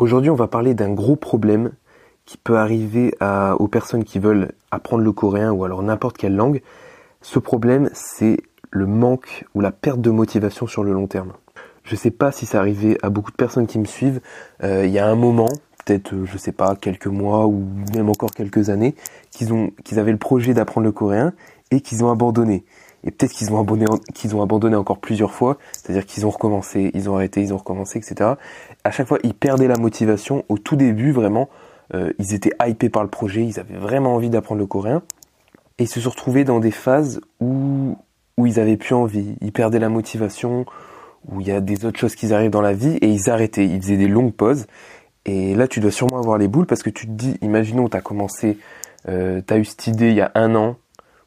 Aujourd'hui, on va parler d'un gros problème qui peut arriver aux personnes qui veulent apprendre le coréen ou alors n'importe quelle langue. Ce problème, c'est le manque ou la perte de motivation sur le long terme. Je ne sais pas si ça arrivé à beaucoup de personnes qui me suivent. Euh, il y a un moment, peut-être, je sais pas, quelques mois ou même encore quelques années, qu'ils ont, qu'ils avaient le projet d'apprendre le coréen et qu'ils ont abandonné. Et peut-être qu'ils ont abandonné, qu'ils ont abandonné encore plusieurs fois, c'est-à-dire qu'ils ont recommencé, ils ont arrêté, ils ont recommencé, etc. À chaque fois, ils perdaient la motivation. Au tout début, vraiment, euh, ils étaient hypés par le projet, ils avaient vraiment envie d'apprendre le coréen. Et ils se sont retrouvés dans des phases où, où ils avaient plus envie, ils perdaient la motivation, où il y a des autres choses qui arrivent dans la vie et ils arrêtaient, ils faisaient des longues pauses. Et là, tu dois sûrement avoir les boules parce que tu te dis, imaginons, tu as commencé, euh, tu as eu cette idée il y a un an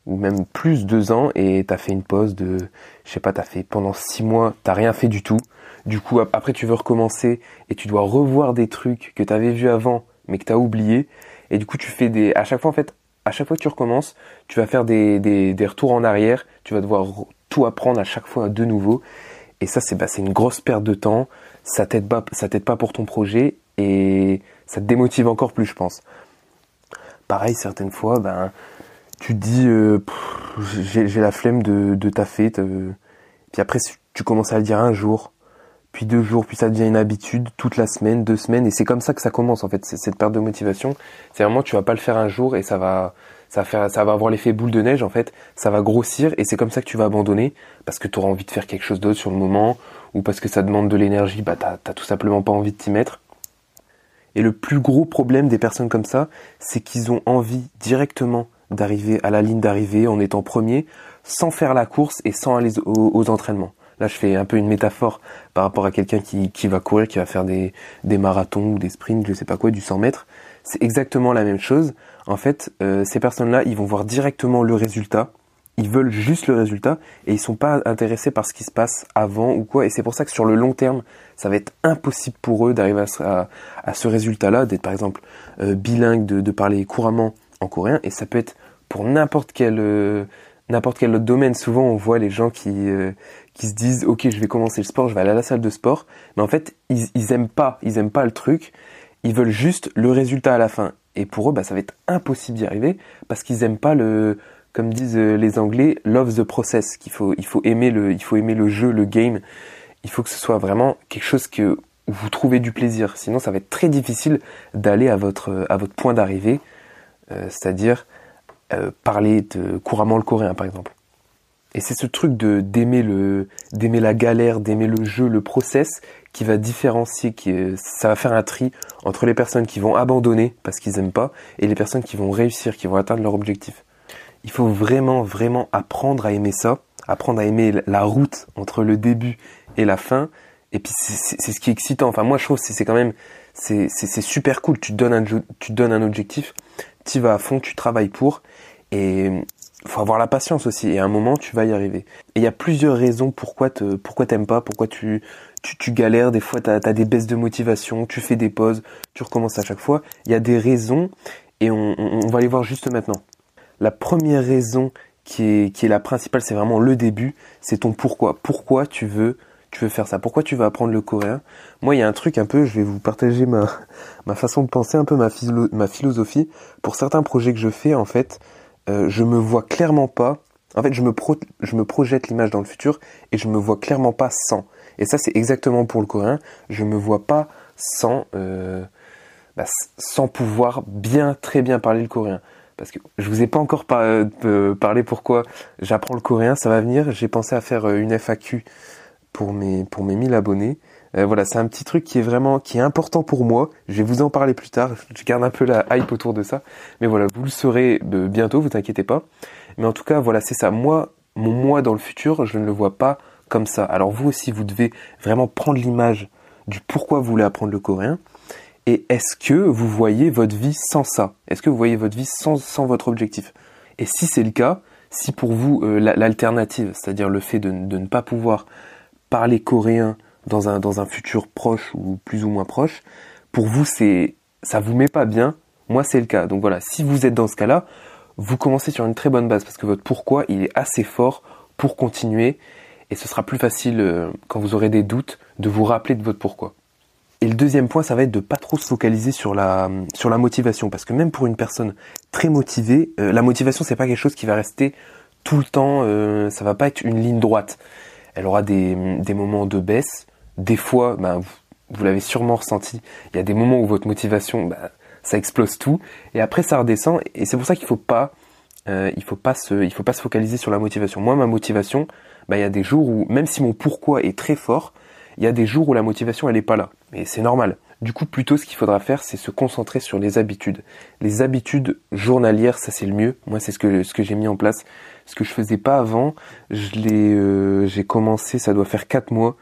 même plus deux ans et tu as fait une pause de, je sais pas, tu as fait pendant six mois, t'as rien fait du tout. Du coup, après, tu veux recommencer et tu dois revoir des trucs que tu avais vus avant mais que tu as oublié. Et du coup, tu fais des, à chaque fois, en fait, à chaque fois que tu recommences, tu vas faire des, des, des retours en arrière, tu vas devoir tout apprendre à chaque fois de nouveau. Et ça, c'est bah, une grosse perte de temps. Ça t'aide pas, ça t'aide pas pour ton projet et ça te démotive encore plus, je pense. Pareil, certaines fois, ben, tu dis, euh, j'ai la flemme de, de taffer. Puis après, tu commences à le dire un jour, puis deux jours, puis ça devient une habitude, toute la semaine, deux semaines, et c'est comme ça que ça commence en fait, cette perte de motivation. C'est vraiment, tu vas pas le faire un jour et ça va, ça va ça va avoir l'effet boule de neige en fait, ça va grossir et c'est comme ça que tu vas abandonner parce que tu auras envie de faire quelque chose d'autre sur le moment ou parce que ça demande de l'énergie, bah t'as tout simplement pas envie de t'y mettre. Et le plus gros problème des personnes comme ça, c'est qu'ils ont envie directement d'arriver à la ligne d'arrivée en étant premier, sans faire la course et sans aller aux entraînements. Là, je fais un peu une métaphore par rapport à quelqu'un qui, qui va courir, qui va faire des, des marathons ou des sprints, je sais pas quoi, du 100 mètres. C'est exactement la même chose. En fait, euh, ces personnes-là, ils vont voir directement le résultat. Ils veulent juste le résultat et ils sont pas intéressés par ce qui se passe avant ou quoi. Et c'est pour ça que sur le long terme, ça va être impossible pour eux d'arriver à, à, ce résultat-là, d'être par exemple euh, bilingue, de, parler couramment en coréen. Et ça peut être pour n'importe quel euh, n'importe quel autre domaine. Souvent, on voit les gens qui qui se disent ok je vais commencer le sport, je vais aller à la salle de sport, mais en fait ils, ils aiment pas, ils aiment pas le truc, ils veulent juste le résultat à la fin. Et pour eux, bah, ça va être impossible d'y arriver parce qu'ils aiment pas le, comme disent euh, les Anglais, love the process. Qu'il faut, il faut aimer le, il faut aimer le jeu, le game. Il faut que ce soit vraiment quelque chose que vous trouvez du plaisir. Sinon, ça va être très difficile d'aller à votre, à votre point d'arrivée, euh, c'est-à-dire euh, parler couramment le coréen, par exemple. Et c'est ce truc de d'aimer le d'aimer la galère, d'aimer le jeu, le process qui va différencier, qui ça va faire un tri entre les personnes qui vont abandonner parce qu'ils aiment pas et les personnes qui vont réussir, qui vont atteindre leur objectif. Il faut vraiment vraiment apprendre à aimer ça, apprendre à aimer la route entre le début et la fin. Et puis c'est ce qui est excitant. Enfin moi je trouve c'est quand même c'est super cool. Tu donnes un tu donnes un objectif, tu vas à fond, tu travailles pour et faut avoir la patience aussi et à un moment tu vas y arriver. Et il y a plusieurs raisons pourquoi te, pourquoi t'aimes pas, pourquoi tu, tu, galères, des fois tu as, des baisses de motivation, tu fais des pauses, tu recommences à chaque fois. Il y a des raisons et on, on, va les voir juste maintenant. La première raison qui est, qui est la principale, c'est vraiment le début, c'est ton pourquoi. Pourquoi tu veux tu veux faire ça Pourquoi tu veux apprendre le coréen? Moi, il y a un truc un peu, je vais vous partager ma, façon de penser, un peu ma, philosophie. Pour certains projets que je fais, en fait, euh, je me vois clairement pas. En fait, je me, je me projette l'image dans le futur et je me vois clairement pas sans. Et ça, c'est exactement pour le coréen. Je me vois pas sans, euh, bah, pouvoir bien, très bien parler le coréen. Parce que je vous ai pas encore euh, parlé pourquoi j'apprends le coréen. Ça va venir. J'ai pensé à faire une FAQ pour mes, pour mes 1000 abonnés. Euh, voilà, c'est un petit truc qui est vraiment qui est important pour moi. Je vais vous en parler plus tard. Je garde un peu la hype autour de ça. Mais voilà, vous le saurez bientôt, vous inquiétez pas. Mais en tout cas, voilà, c'est ça. Moi, mon moi dans le futur, je ne le vois pas comme ça. Alors vous aussi, vous devez vraiment prendre l'image du pourquoi vous voulez apprendre le coréen. Et est-ce que vous voyez votre vie sans ça? Est-ce que vous voyez votre vie sans, sans votre objectif? Et si c'est le cas, si pour vous euh, l'alternative, c'est-à-dire le fait de, de ne pas pouvoir parler coréen dans un, dans futur proche ou plus ou moins proche, pour vous, c'est, ça vous met pas bien. Moi, c'est le cas. Donc voilà, si vous êtes dans ce cas-là, vous commencez sur une très bonne base parce que votre pourquoi, il est assez fort pour continuer et ce sera plus facile euh, quand vous aurez des doutes de vous rappeler de votre pourquoi. Et le deuxième point, ça va être de pas trop se focaliser sur la sur la motivation, parce que même pour une personne très motivée, euh, la motivation c'est pas quelque chose qui va rester tout le temps. Euh, ça va pas être une ligne droite. Elle aura des, des moments de baisse. Des fois, ben, vous, l'avez sûrement ressenti. Il y a des moments où votre motivation, ben, ça explose tout, et après ça redescend. Et c'est pour ça qu'il faut pas euh, il faut pas se il faut pas se focaliser sur la motivation. Moi, ma motivation, ben, il y a des jours où même si mon pourquoi est très fort, il y a des jours où la motivation elle est pas là. Et c'est normal. Du coup, plutôt ce qu'il faudra faire, c'est se concentrer sur les habitudes. Les habitudes journalières, ça c'est le mieux. Moi, c'est ce que ce que j'ai mis en place. Ce que je faisais pas avant, je l'ai euh, j'ai commencé, ça doit faire 4 mois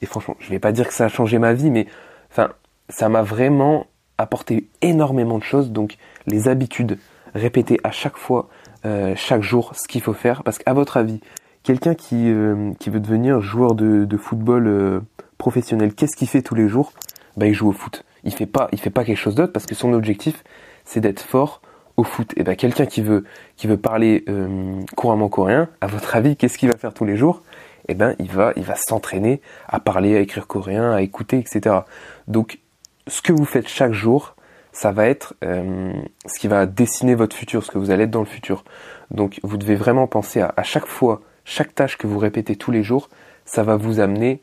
et franchement, je vais pas dire que ça a changé ma vie mais enfin, ça m'a vraiment apporté énormément de choses donc les habitudes répéter à chaque fois euh, chaque jour ce qu'il faut faire parce qu'à votre avis, quelqu'un qui, euh, qui veut devenir joueur de, de football euh, professionnel, qu'est-ce qu'il fait tous les jours? Bah il joue au foot. Il fait pas il fait pas quelque chose d'autre parce que son objectif c'est d'être fort au foot. Et ben quelqu'un qui veut qui veut parler couramment coréen, à votre avis, qu'est-ce qu'il va faire tous les jours? Eh ben il va il va s'entraîner à parler, à écrire coréen, à écouter, etc. Donc ce que vous faites chaque jour, ça va être euh, ce qui va dessiner votre futur, ce que vous allez être dans le futur. Donc vous devez vraiment penser à, à chaque fois, chaque tâche que vous répétez tous les jours, ça va vous amener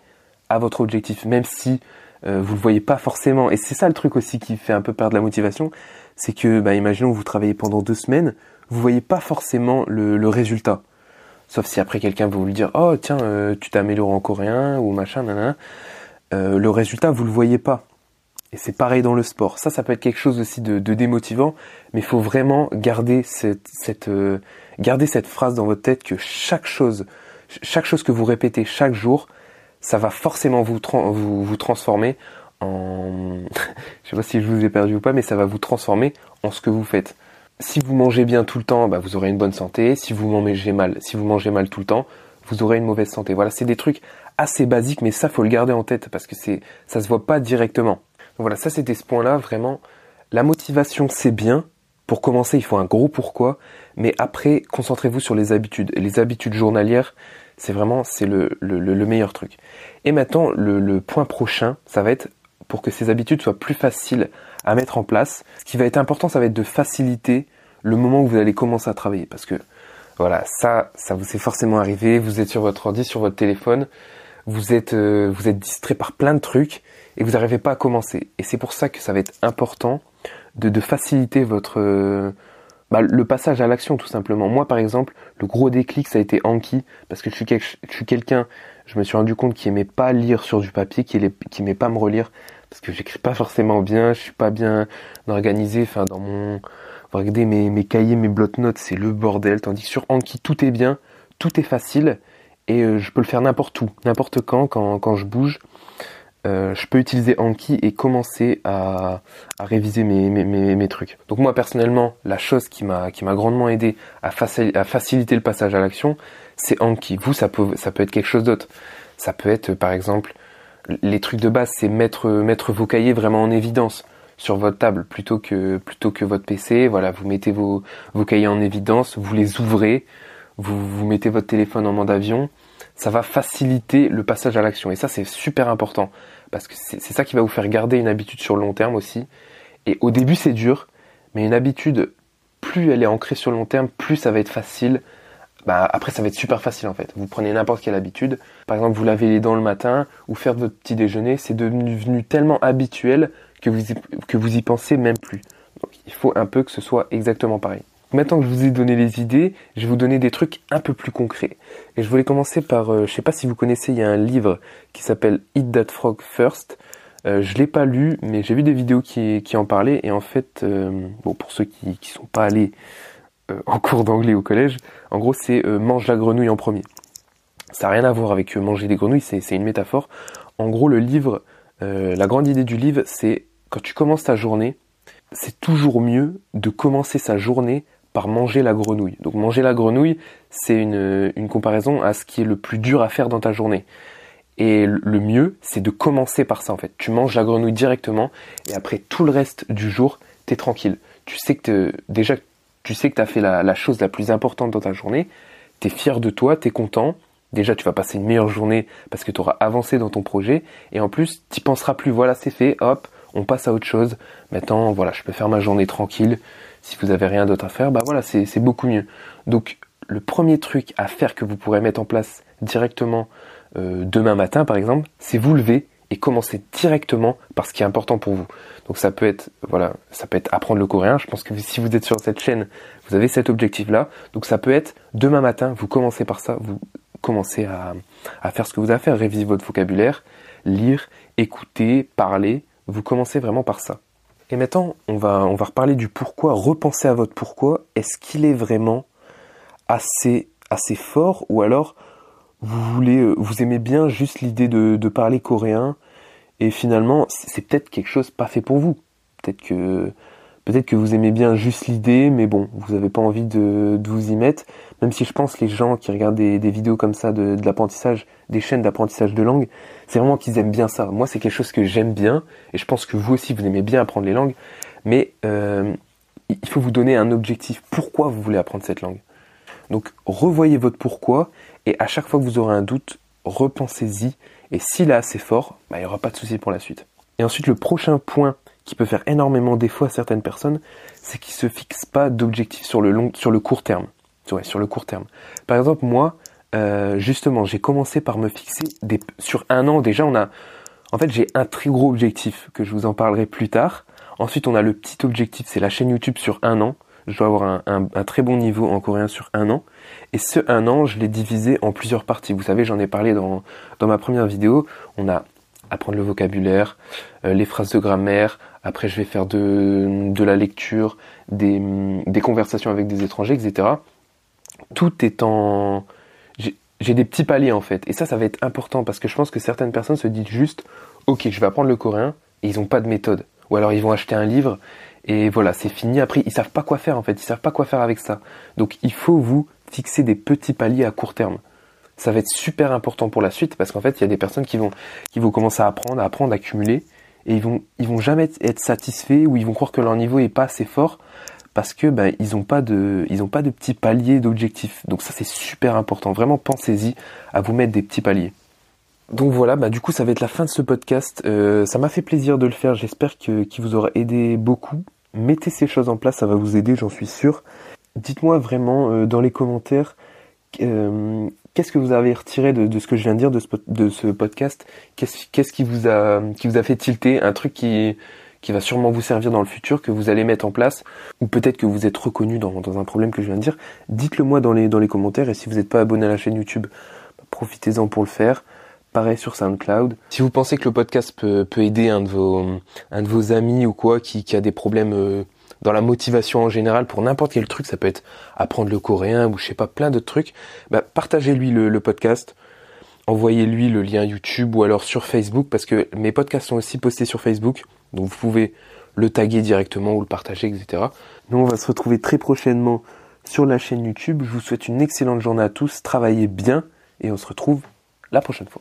à votre objectif, même si euh, vous le voyez pas forcément. Et c'est ça le truc aussi qui fait un peu perdre la motivation, c'est que, bah, imaginons vous travaillez pendant deux semaines, vous voyez pas forcément le, le résultat. Sauf si après quelqu'un va vous le dire, oh tiens, euh, tu t'améliores en coréen ou machin, nanana. Euh, le résultat, vous le voyez pas. Et c'est pareil dans le sport. Ça, ça peut être quelque chose aussi de, démotivant, mais il faut vraiment garder cette, cette euh, garder cette phrase dans votre tête que chaque chose, chaque chose que vous répétez chaque jour, ça va forcément vous, vous, vous transformer en, je sais pas si je vous ai perdu ou pas, mais ça va vous transformer en ce que vous faites. Si vous mangez bien tout le temps, bah, vous aurez une bonne santé. Si vous mangez mal, si vous mangez mal tout le temps, vous aurez une mauvaise santé. Voilà, c'est des trucs assez basiques, mais ça faut le garder en tête parce que c'est, ça se voit pas directement voilà, ça c'était ce point-là, vraiment. La motivation, c'est bien. Pour commencer, il faut un gros pourquoi. Mais après, concentrez-vous sur les habitudes. Les habitudes journalières, c'est vraiment c'est le, le, meilleur truc. Et maintenant, le, point prochain, ça va être pour que ces habitudes soient plus faciles à mettre en place. Ce qui va être important, ça va être de faciliter le moment où vous allez commencer à travailler. Parce que voilà, ça, ça vous est forcément arrivé. Vous êtes sur votre ordi, sur votre téléphone. Vous êtes, euh, distrait par plein de trucs et vous n'arrivez pas à commencer. Et c'est pour ça que ça va être important de, de faciliter votre euh, bah, le passage à l'action tout simplement. Moi par exemple, le gros déclic ça a été Anki parce que je suis, quelqu'un, je me suis rendu compte qui aimait pas lire sur du papier, qui, aimait, pas me relire parce que j'écris pas forcément bien, je suis pas bien organisé, enfin dans mon regardez mes, cahiers, mes bloc-notes, c'est le bordel, tandis que sur Anki tout est bien, tout est facile et euh, je peux le faire n'importe où, n'importe quand, quand je bouge. Euh, je peux utiliser Anki et commencer à, réviser mes, trucs. Donc moi personnellement, la chose qui m'a grandement aidé à, faciliter le passage à l'action, c'est Anki. Vous, ça peut être quelque chose d'autre. Ça peut être par exemple les trucs de base, c'est mettre vos cahiers vraiment en évidence sur votre table plutôt que votre PC. Voilà, vous mettez vos vos cahiers en évidence, vous les ouvrez, vous vous mettez votre téléphone en mode avion ça va faciliter le passage à l'action. Et ça, c'est super important. Parce que c'est ça qui va vous faire garder une habitude sur le long terme aussi. Et au début, c'est dur. Mais une habitude, plus elle est ancrée sur le long terme, plus ça va être facile. Bah, après, ça va être super facile en fait. Vous prenez n'importe quelle habitude. Par exemple, vous lavez les dents le matin ou faire votre petit déjeuner. C'est devenu tellement habituel que vous, y, que vous y pensez même plus. Donc, il faut un peu que ce soit exactement pareil. Maintenant que je vous ai donné les idées, je vais vous donner des trucs un peu plus concrets. Et je voulais commencer par, euh, je sais pas si vous connaissez, il y a un livre qui s'appelle Eat That Frog First. Euh, je l'ai pas lu, mais j'ai vu des vidéos qui, en parlaient. Et en fait, euh, bon, pour ceux qui, qui sont pas allés euh, en cours d'anglais au collège, en gros, c'est mange la grenouille en premier. Ça n'a rien à voir avec manger des grenouilles, c'est une métaphore. En gros, le livre, la grande idée du livre, c'est quand tu commences ta journée, c'est toujours mieux de commencer sa journée par manger la grenouille. Donc manger la grenouille, c'est une, comparaison à ce qui est le plus dur à faire dans ta journée. Et le mieux, c'est de commencer par ça en fait. Tu manges la grenouille directement et après tout le reste du jour, t'es tranquille. Tu sais que déjà, tu sais que t'as fait la, chose la plus importante dans ta journée. T'es fier de toi, t'es content Déjà, tu vas passer une meilleure journée parce que tu auras avancé dans ton projet. Et en plus, tu penseras plus, voilà, c'est fait, hop, on passe à autre chose. Maintenant, voilà, je peux faire ma journée tranquille. Si vous avez rien d'autre à faire, bah voilà, c'est beaucoup mieux. Donc, le premier truc à faire que vous pourrez mettre en place directement euh, demain matin, par exemple, c'est vous lever et commencer directement par ce qui est important pour vous. Donc ça peut être voilà, ça peut être apprendre le coréen. Je pense que si vous êtes sur cette chaîne, vous avez cet objectif là. Donc ça peut être demain matin, vous commencez par ça, vous commencez à, à faire ce que vous avez à faire, réviser votre vocabulaire, lire, écouter, parler. Vous commencez vraiment par ça. Et maintenant, on va, on reparler du pourquoi, repenser à votre pourquoi. Est-ce qu'il est vraiment assez, fort ou alors vous voulez, euh, vous aimez bien juste l'idée de, parler coréen et finalement c'est peut-être quelque chose pas fait pour vous. Peut-être que peut-être vous aimez bien juste l'idée, mais bon, vous n'avez pas envie de, vous y mettre. Même si je pense les gens qui regardent des, vidéos comme ça de l'apprentissage, des chaînes d'apprentissage de langue, c'est vraiment qu'ils aiment bien ça. Moi, c'est quelque chose que j'aime bien, et je pense que vous aussi, vous aimez bien apprendre les langues. Mais euh, il faut vous donner un objectif. Pourquoi vous voulez apprendre cette langue? Donc, revoyez votre pourquoi et à chaque fois que vous aurez un doute, repensez-y. Et s'il est assez fort, bah, il n'y aura pas de souci pour la suite. Et ensuite, le prochain point qui peut faire énormément défaut à certaines personnes, c'est qu'ils se fixent pas d'objectifs sur le long, sur le court terme. Sur le court terme. Par exemple, moi, euh, justement, j'ai commencé par me fixer des, sur un an. Déjà, on a, en fait, j'ai un très gros objectif que je vous en parlerai plus tard. Ensuite, on a le petit objectif, c'est la chaîne YouTube sur un an je dois avoir un, un, très bon niveau en coréen sur un an. Et ce un an, je l'ai divisé en plusieurs parties. Vous savez, j'en ai parlé dans, dans ma première vidéo. On a apprendre le vocabulaire, euh, les phrases de grammaire. Après, je vais faire de, de la lecture, des, des conversations avec des étrangers, etc. Tout est en... J'ai des petits paliers en fait. Et ça, ça va être important parce que je pense que certaines personnes se disent juste, ok, je vais apprendre le coréen et ils n'ont pas de méthode. Ou alors ils vont acheter un livre et voilà, c'est fini. Après, ils savent pas quoi faire en fait. Ils savent pas quoi faire avec ça. Donc, il faut vous fixer des petits paliers à court terme. Ça va être super important pour la suite parce qu'en fait, il y a des personnes qui vont, commencer à apprendre, à apprendre, à accumuler et ils vont, ils vont jamais être satisfaits ou ils vont croire que leur niveau est pas assez fort parce que ben ils ont pas de, ils ont pas de petits paliers d'objectifs. Donc ça, c'est super important. Vraiment, pensez-y à vous mettre des petits paliers. Donc voilà, bah du coup ça va être la fin de ce podcast. Euh, ça m'a fait plaisir de le faire. J'espère qu'il vous aura aidé beaucoup. Mettez ces choses en place, ça va vous aider, j'en suis sûr. Dites-moi vraiment euh, dans les commentaires euh, qu'est-ce que vous avez retiré de, ce que je viens de dire de ce, de ce podcast? Qu'est-ce qui qui vous a fait tilter, un truc qui qui va sûrement vous servir dans le futur, que vous allez mettre en place, ou peut-être que vous êtes reconnu dans, dans un problème que je viens de dire. Dites-le moi dans les dans les commentaires et si vous n'êtes pas abonné à la chaîne YouTube, bah, profitez-en pour le faire pareil sur SoundCloud. Si vous pensez que le podcast peut, peut aider un de vos un de vos amis ou quoi qui, a des problèmes euh, dans la motivation en général pour n'importe quel truc, ça peut être apprendre le coréen ou je sais pas plein d'autres trucs, bah, partagez-lui le, podcast, envoyez-lui le lien YouTube ou alors sur Facebook parce que mes podcasts sont aussi postés sur Facebook, donc vous pouvez le taguer directement ou le partager, etc. Nous on va se retrouver très prochainement sur la chaîne YouTube. Je vous souhaite une excellente journée à tous, travaillez bien et on se retrouve la prochaine fois.